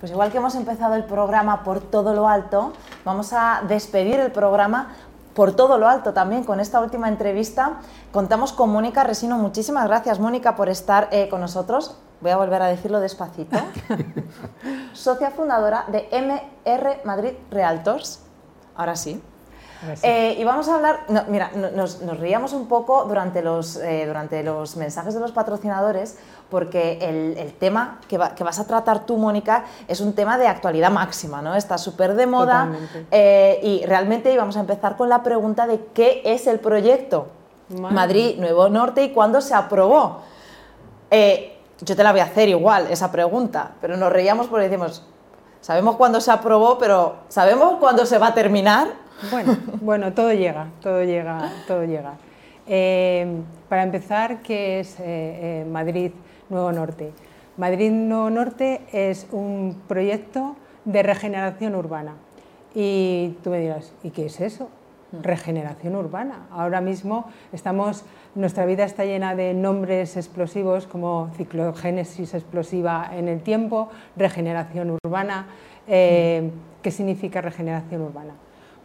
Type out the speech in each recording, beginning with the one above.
Pues igual que hemos empezado el programa por todo lo alto, vamos a despedir el programa por todo lo alto también con esta última entrevista. Contamos con Mónica Resino. Muchísimas gracias, Mónica, por estar eh, con nosotros. Voy a volver a decirlo despacito. Socia fundadora de MR Madrid Realtors. Ahora sí. Eh, y vamos a hablar, mira, nos, nos, reíamos un poco durante los, eh, durante los mensajes de los patrocinadores porque el, tema que, vas a tratar tú, Mónica, es un tema de actualidad máxima, ¿no? Está súper de moda eh, y realmente íbamos a empezar con la pregunta de qué es el proyecto Madrid Nuevo Norte y cuándo se aprobó. yo te la voy a hacer igual, esa pregunta, pero nos reíamos porque decimos, sabemos cuándo se aprobó, pero ¿sabemos cuándo se va a terminar? Bueno, bueno, todo llega, todo llega, todo llega. Eh, para empezar, ¿qué es eh, eh, Madrid Nuevo Norte? Madrid Nuevo Norte es un proyecto de regeneración urbana. Y tú me dirás, ¿y qué es eso? Mm. Regeneración urbana. Ahora mismo estamos, nuestra vida está llena de nombres explosivos como ciclogénesis explosiva en el tiempo, regeneración urbana. Mm. ¿Qué significa regeneración urbana?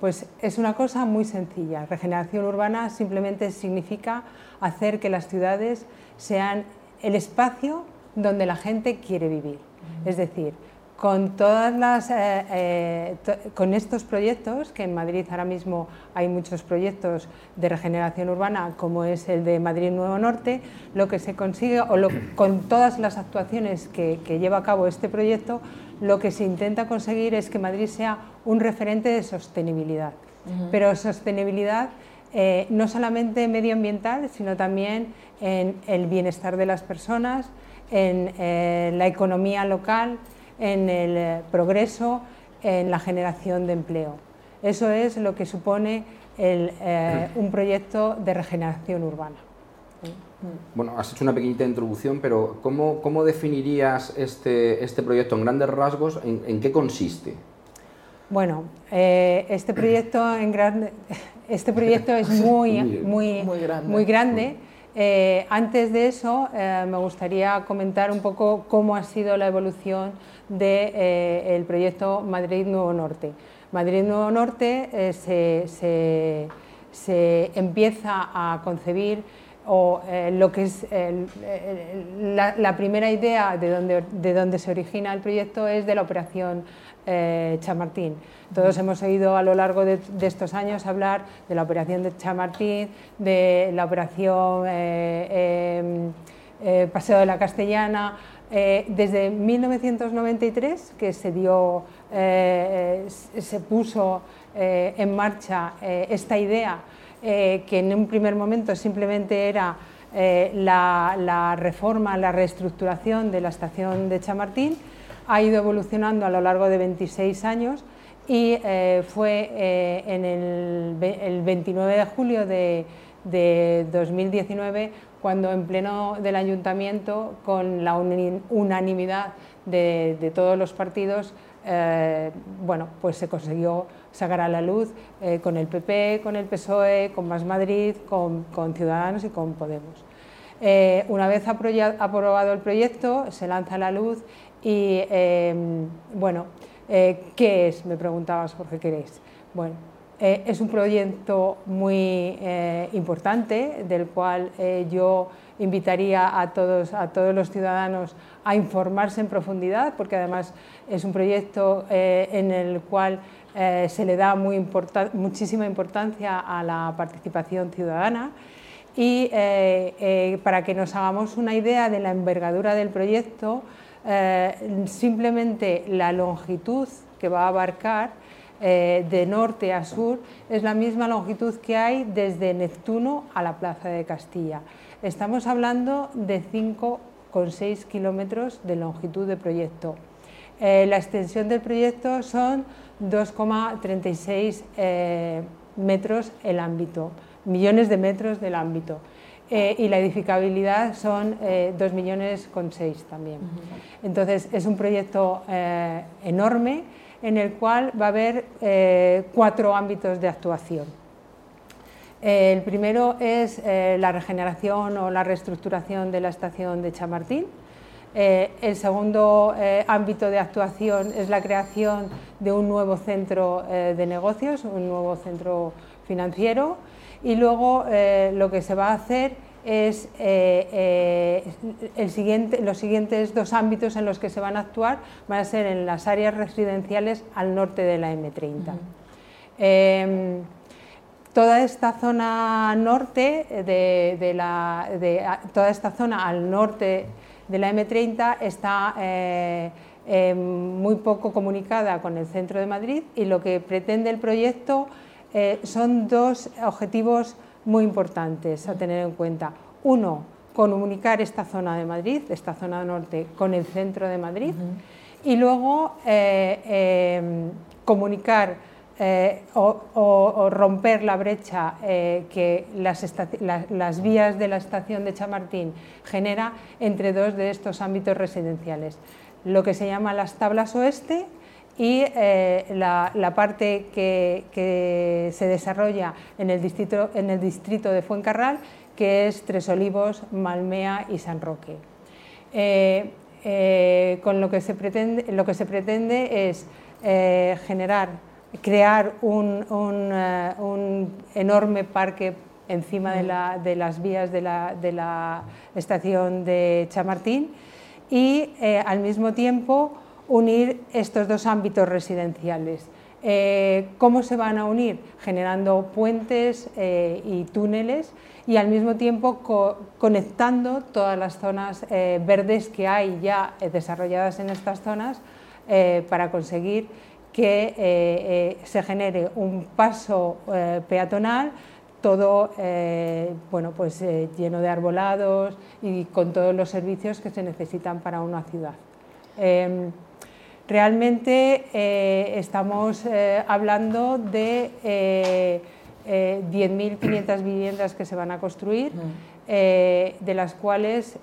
Pues es una cosa muy sencilla. Regeneración urbana simplemente significa hacer que las ciudades sean el espacio donde la gente quiere vivir. Es decir, con, todas las, eh, eh, con estos proyectos, que en Madrid ahora mismo hay muchos proyectos de regeneración urbana, como es el de Madrid Nuevo Norte, lo que se consigue, o con todas las actuaciones que, que lleva a cabo este proyecto, lo que se intenta conseguir es que Madrid sea un referente de sostenibilidad. Pero sostenibilidad eh, no solamente medioambiental, sino también en el bienestar de las personas, en la economía local, en el eh, progreso, en la generación de empleo. Eso es lo que supone un proyecto de regeneración urbana. Bueno, has hecho una pequeñita introducción, pero ¿cómo, cómo definirías este, este, proyecto en grandes rasgos? ¿En, qué consiste? Bueno, eh, este, proyecto en grande, este proyecto es muy, muy, muy grande. Eh, antes de eso, eh, me gustaría comentar un poco cómo ha sido la evolución del proyecto Madrid Nuevo Norte. Madrid Nuevo Norte se, se, se empieza a concebir o eh, lo que es la, primera idea de donde, de donde se origina el proyecto es de la operación eh, Chamartín. Todos hemos oído a lo largo de, estos años hablar de la operación de Chamartín, de la operación eh, em, Paseo de la Castellana. desde 1993 que se dio, se puso en marcha esta idea eh, que en un primer momento simplemente era eh, la, reforma, la reestructuración de la estación de Chamartín, ha ido evolucionando a lo largo de 26 años y eh, fue en el, 29 de julio de, 2019 cuando en pleno del ayuntamiento, con la unanimidad de, todos los partidos, bueno, pues se consiguió sacar a la luz eh, con el PP, con el PSOE, con Más Madrid, con, Ciudadanos y con Podemos. Eh, una vez aprobado el proyecto, se lanza la luz y, em, bueno, eh, ¿qué es? Me preguntabas, Jorge, ¿qué es? Bueno, es un proyecto muy importante del cual yo invitaría a todos, a todos los ciudadanos a informarse en profundidad, porque además es un proyecto en el cual eh, se le da muchísima importancia a la participación ciudadana y eh, eh, para que nos hagamos una idea de la envergadura del proyecto, simplemente la longitud que va a abarcar de norte a sur es la misma longitud que hay desde Neptuno a la Plaza de Castilla. Estamos hablando de 5,6 kilómetros de longitud de proyecto. La extensión del proyecto son 2,36 eh, metros el ámbito, millones de metros del ámbito. Eh, y la edificabilidad son eh, 2 millones con 6 también. Entonces es un proyecto eh, enorme en el cual va a haber cuatro ámbitos de actuación. el primero es la regeneración o la reestructuración de la estación de Chamartín, Eh, el segundo eh, ámbito de actuación es la creación de un nuevo centro eh, de negocios, un nuevo centro financiero. Y luego lo que se va a hacer es el siguiente, los siguientes dos ámbitos en los que se van a actuar van a ser en las áreas residenciales al norte de la M30. Em, toda esta zona norte de, la, toda esta zona al norte de la M30 está eh, eh, muy poco comunicada con el centro de Madrid y lo que pretende el proyecto eh, son dos objetivos muy importantes a tener en cuenta. Uno, comunicar esta zona de Madrid, esta zona norte, con el centro de Madrid y luego comunicar eh, o, romper la brecha eh, que las, vías de la estación de Chamartín genera entre dos de estos ámbitos residenciales, lo que se llama las tablas oeste y eh, la, parte que, se desarrolla en el, distrito, en el distrito de Fuencarral, que es Tres Olivos, Malmea y San Roque. con lo que, se pretende, lo que se pretende es generar crear un, eh, un, enorme parque encima de, la, de las vías de la, de la, estación de Chamartín y eh, al mismo tiempo unir estos dos ámbitos residenciales. Eh, ¿Cómo se van a unir? Generando puentes y túneles y al mismo tiempo conectando todas las zonas verdes que hay ya desarrolladas en estas zonas para conseguir que eh, eh, se genere un paso eh, peatonal todo bueno, pues, lleno de arbolados y con todos los servicios que se necesitan para una ciudad. Em, realmente estamos hablando de 10.500 viviendas que se van a construir, de las cuales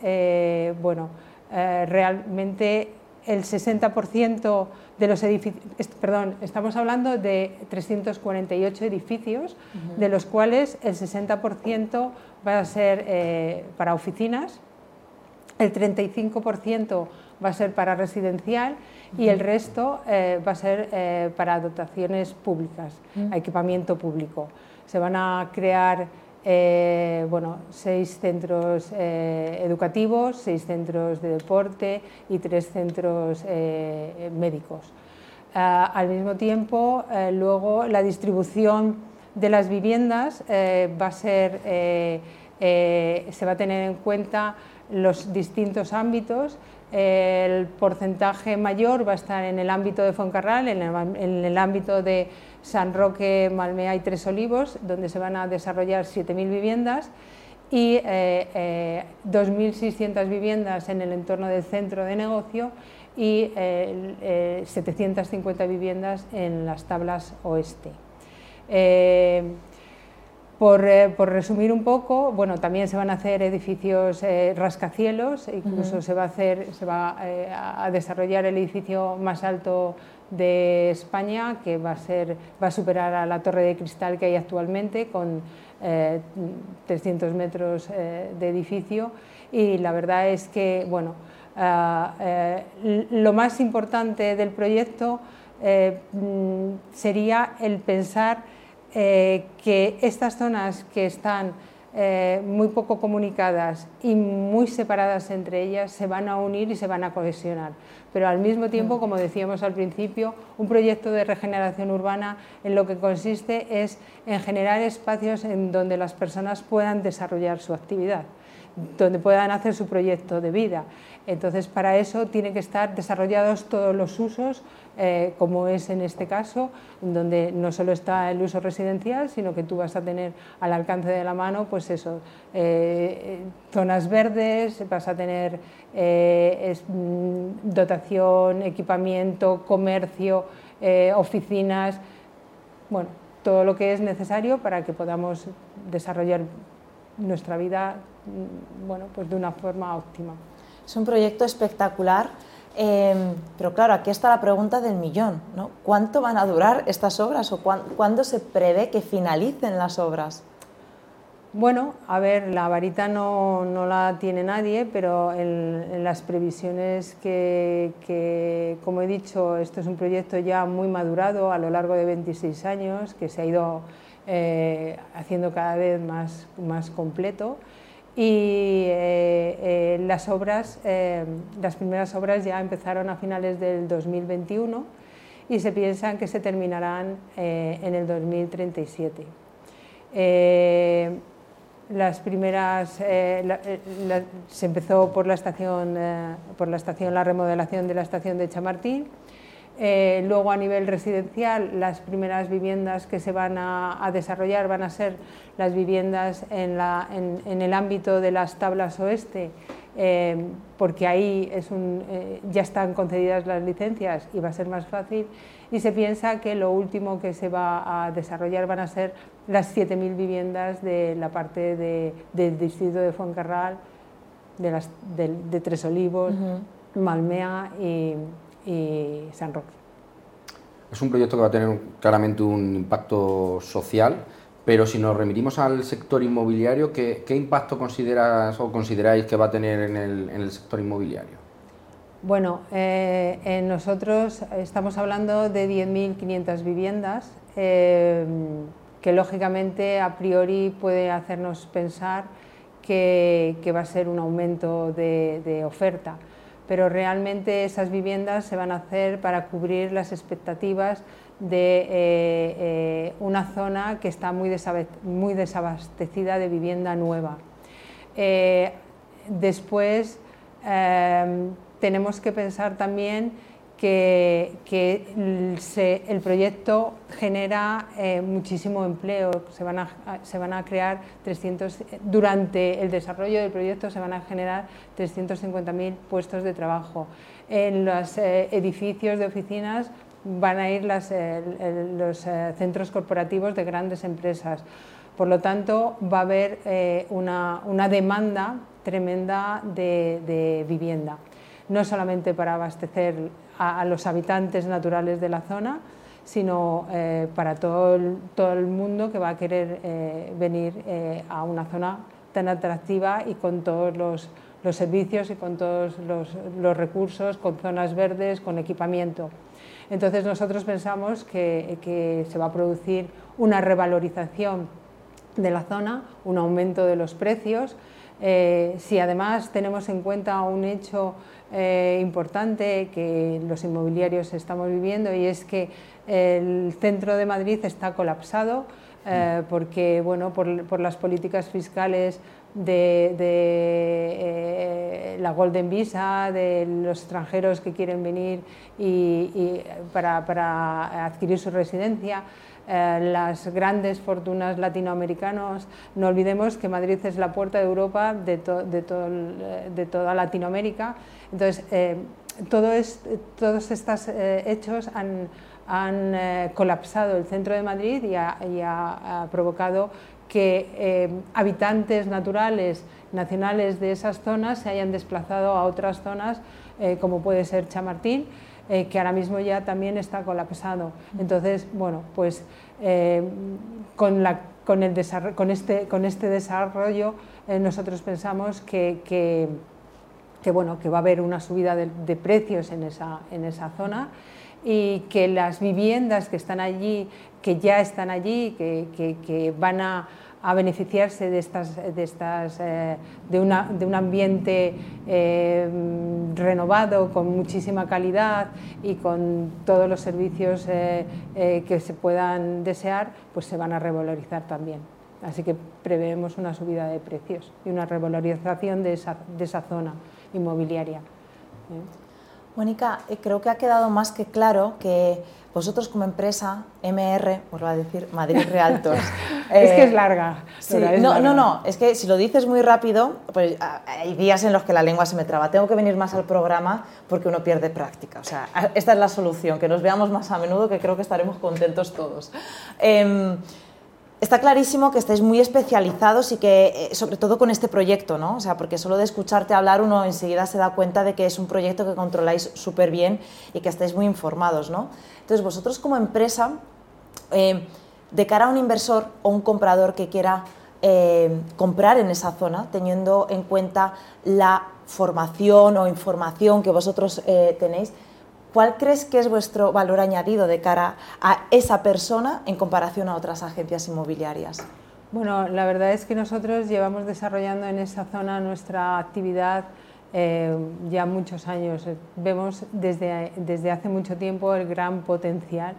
bueno, realmente el 60% de los edificios, perdón, estamos hablando de 348 edificios, de los cuales el 60% va a ser eh, para oficinas, el 35% va a ser para residencial y el resto eh, va a ser eh, para dotaciones públicas, equipamiento público. Se van a crear eh, bueno, seis centros eh, educativos, seis centros de deporte y tres centros eh, médicos. Ah, al mismo tiempo, luego la distribución de las viviendas va a ser, se va a tener en cuenta los distintos ámbitos. El porcentaje mayor va a estar en el ámbito de Foncarral, en el ámbito de San Roque, Malmea y Tres Olivos, donde se van a desarrollar 7.000 viviendas y 2.600 eh, eh, viviendas en el entorno del centro de negocio y 750 eh, viviendas en las tablas oeste. Por, resumir un poco, bueno, también se van a hacer edificios rascacielos, incluso se va a hacer, se va a desarrollar el edificio más alto de España, que va a, ser, va a superar a la torre de cristal que hay actualmente, con 300 eh, metros eh, de edificio. Y la verdad es que, bueno, eh, lo más importante del proyecto mm, sería el pensar que estas zonas que están muy poco comunicadas y muy separadas entre ellas se van a unir y se van a cohesionar pero al mismo tiempo, mm. como decíamos al principio, un proyecto de regeneración urbana en lo que consiste es en generar espacios en donde las personas puedan desarrollar su actividad, donde puedan hacer su proyecto de vida. Entonces, para eso tienen que estar desarrollados todos los usos, eh, como es en este caso, donde no solo está el uso residencial, sino que tú vas a tener al alcance de la mano, pues eso, eh, zonas verdes, vas a tener eh, mm, dotación, equipamiento, comercio, oficinas, bueno, todo lo que es necesario para que podamos desarrollar nuestra vida mm, bueno, pues de una forma óptima. Es un proyecto espectacular, em, pero claro, aquí está la pregunta del millón. ¿no? ¿Cuánto van a durar estas obras o cuándo se prevé que finalicen las obras? Bueno, a ver, la varita no, no la tiene nadie, pero en, las previsiones que, como he dicho, esto es un proyecto ya muy madurado a lo largo de 26 años, que se ha ido eh, haciendo cada vez más, más completo. Y eh, eh, las obras, las primeras obras ya empezaron a finales del 2021 y se piensan que se terminarán en el 2037 las primeras eh, eh, se empezó por la estación eh, por la estación la remodelación de la estación de Chamartín. Luego a nivel residencial las primeras viviendas que se van a, desarrollar van a ser las viviendas en, la, en, el ámbito de las tablas oeste porque ahí es un, ya están concedidas las licencias y va a ser más fácil y se piensa que lo último que se va a desarrollar van a ser las 7.000 viviendas de la parte del distrito de Fuencarral, de, las, de, Tres Olivos, Malmea y, San Roque. Es un proyecto que va a tener claramente un impacto social, pero si nos remitimos al sector inmobiliario, ¿qué, impacto consideras o consideráis que va a tener en el sector inmobiliario? Bueno, eh, nosotros estamos hablando de 10.500 viviendas, eh, que lógicamente a priori puede hacernos pensar que, va a ser un aumento de, oferta, pero realmente esas viviendas se van a hacer para cubrir las expectativas de eh, una zona que está muy, desabastecida de vivienda nueva. después, tenemos que pensar también que, el proyecto genera eh, muchísimo empleo, se van, a, crear 300, durante el desarrollo del proyecto se van a generar 350.000 puestos de trabajo. En los eh, edificios de oficinas van a ir eh, los centros corporativos de grandes empresas. Por lo tanto, va a haber una, demanda tremenda de vivienda no solamente para abastecer a, los habitantes naturales de la zona, sino eh, para todo el, todo el, mundo que va a querer eh, venir eh, a una zona tan atractiva y con todos los, servicios y con todos los, recursos, con zonas verdes, con equipamiento. Entonces nosotros pensamos que, que se va a producir una revalorización de la zona, un aumento de los precios. si además tenemos en cuenta un hecho eh, importante que los inmobiliarios estamos viviendo y es que el centro de Madrid está colapsado eh, porque bueno, por, las políticas fiscales de, eh, la Golden Visa, de los extranjeros que quieren venir y, para, para adquirir su residencia. Eh, las grandes fortunas latinoamericanas. No olvidemos que Madrid es la puerta de Europa de, de, eh, de toda Latinoamérica. Entonces, eh, todo todos estos hechos han, han colapsado el centro de Madrid y ha, provocado que habitantes naturales, nacionales de esas zonas se hayan desplazado a otras zonas, como puede ser Chamartín, eh, que ahora mismo ya también está colapsado. Entonces, bueno, pues eh, con, la, con, el con, este, con este desarrollo eh, nosotros pensamos que, que, bueno, que va a haber una subida de, precios en esa, en esa zona y que las viviendas que están allí, que ya están allí, que, que van a a beneficiarse de, estas, de, estas, eh, de, una, de un ambiente eh, renovado, con muchísima calidad y con todos los servicios eh, que se puedan desear, pues se van a revalorizar también. Así que preveemos una subida de precios y una revalorización de esa, de esa zona inmobiliaria. Mónica, creo que ha quedado más que claro que vosotros como empresa, MR, va a decir Madrid Realtors. es que es larga. no, no, no, es que si lo dices muy rápido, pues ah, hay días en los que la lengua se me traba. Tengo que venir más al programa porque uno pierde práctica. O sea, esta es la solución, que nos veamos más a menudo, que creo que estaremos contentos todos. Em, Está clarísimo que estáis muy especializados y que, eh, sobre todo con este proyecto, ¿no? O sea, porque solo de escucharte hablar uno enseguida se da cuenta de que es un proyecto que controláis súper bien y que estáis muy informados, ¿no? Entonces, vosotros como empresa, eh, de cara a un inversor o un comprador que quiera eh, comprar en esa zona, teniendo en cuenta la formación o información que vosotros tenéis. ¿Cuál crees que es vuestro valor añadido de cara a esa persona en comparación a otras agencias inmobiliarias? Bueno, la verdad es que nosotros llevamos desarrollando en esa zona nuestra actividad eh, ya muchos años. Vemos desde, desde hace mucho tiempo el gran potencial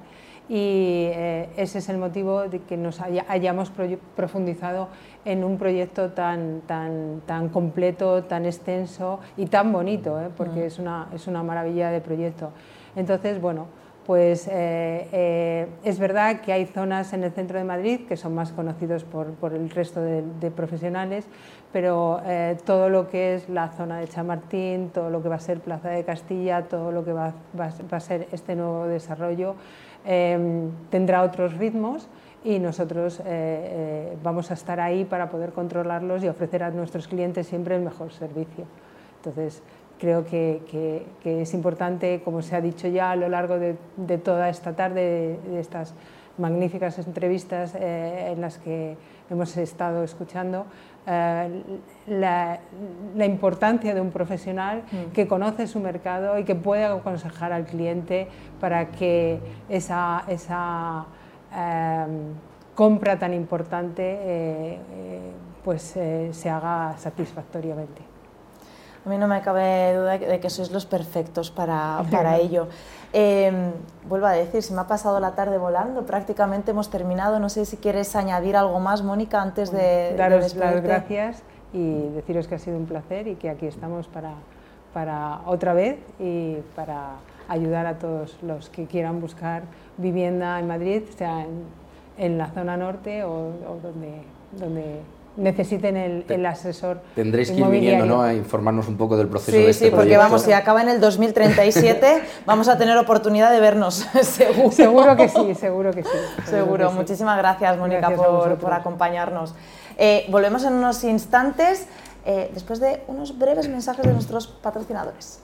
y eh, ese es el motivo de que nos hayamos profundizado en un proyecto tan, tan, tan completo, tan extenso y tan bonito, ¿eh? porque mm. es, una, es una maravilla de proyecto. Entonces, bueno, pues eh, es verdad que hay zonas en el centro de Madrid que son más conocidos por, por el resto de, profesionales, pero todo lo que es la zona de Chamartín, todo lo que va a ser Plaza de Castilla, todo lo que va, va, va a ser este nuevo desarrollo, Em, tendrá otros ritmos y nosotros eh, eh, vamos a estar ahí para poder controlarlos y ofrecer a nuestros clientes siempre el mejor servicio. Entonces, creo que, es importante, como se ha dicho ya a lo largo de, toda esta tarde, de, estas magníficas entrevistas eh, en las que hemos estado escuchando, eh, la, importancia de un profesional mm. que conoce su mercado y que puede aconsejar al cliente para que esa, esa em, compra tan importante eh, eh, pues, se haga satisfactoriamente. A mí no me cabe duda de que sois los perfectos para, para ello. Em, vuelvo a decir, se me ha pasado la tarde volando, prácticamente hemos terminado. No sé si quieres añadir algo más, Mónica, antes de... Daros las gracias y deciros que ha sido un placer y que aquí estamos para, para otra vez y para ayudar a todos los que quieran buscar vivienda en Madrid, sea en, la zona norte o, o donde, donde necesiten el, asesor. Tendréis que ir viniendo ¿no? a informarnos un poco del proceso de este Sí, porque vamos, si acaba en el 2037, vamos a tener oportunidad de vernos, seguro. Seguro que sí, seguro que sí. Seguro. Muchísimas gracias, Mónica, por, por, acompañarnos. Eh, volvemos en unos instantes, eh, después de unos breves mensajes de nuestros patrocinadores.